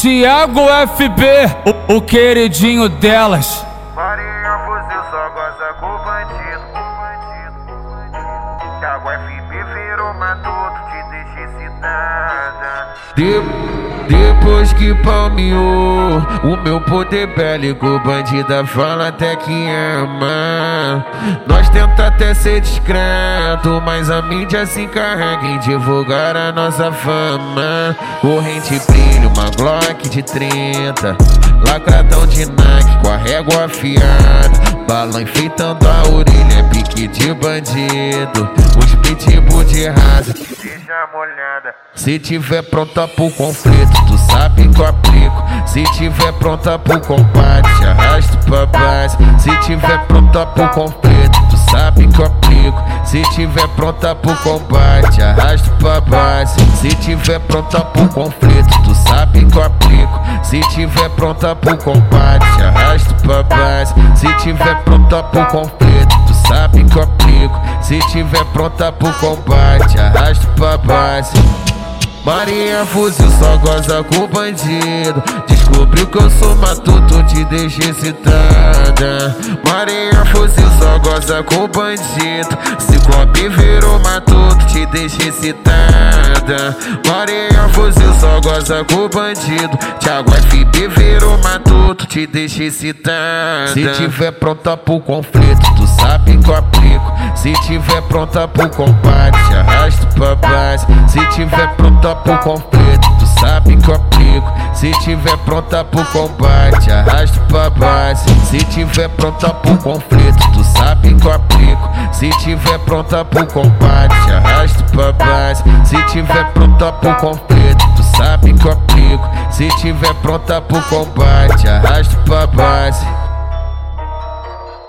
Tiago FB, o, o queridinho delas. Marinha fuzil só goza com bandido. Tiago FB virou matuto, te deixa excitada. De- depois que palmeou o meu poder bélico, bandida fala até que ama. Nós tenta até ser discreto, mas a mídia se encarrega em divulgar a nossa fama. Corrente brilho, uma Glock de 30, lacradão de Nike com a régua afiada, balão enfeitando a orelha, pique de bandido, os pitbull de molhada. Se tiver pronta pro conflito, tu sabe que eu aplico. Se tiver pronta pro combate, arrasto pra base. Se tiver pronta pro conflito, tu sabe que eu aplico. Se tiver pronta pro combate, arrasto pra base. Se tiver pronta pro conflito, tu sabe que eu aplico. Se tiver pronta pro combate, arrasto pra base. Se tiver pronta pro conflito, sabe que eu aplico. Se tiver pronta pro combate, arrasto pra base. Marinha fuzil só goza com bandido. Descobriu que eu sou matuto, te deixa excitada. Marinha fuzil só goza com bandido. Ciclope virou matuto, te deixa excitada. Marinha fuzil só goza com bandido. Thiago FB virou matuto, te deixa excitada. Se tiver pronta pro conflito, que eu aplico. Se tiver pronta pro combate, arrasto pra base. Se tiver pronta pro conflito, tu sabe que eu aplico. Se tiver pronta pro combate, arrasto pra base. Se tiver pronta pro conflito, tu sabe que eu aplico. Se tiver pronta pro combate, arrasto pra base. Se tiver pronta pro conflito, tu sabe que eu aplico. Se tiver pronta pro combate, arrasto pra base.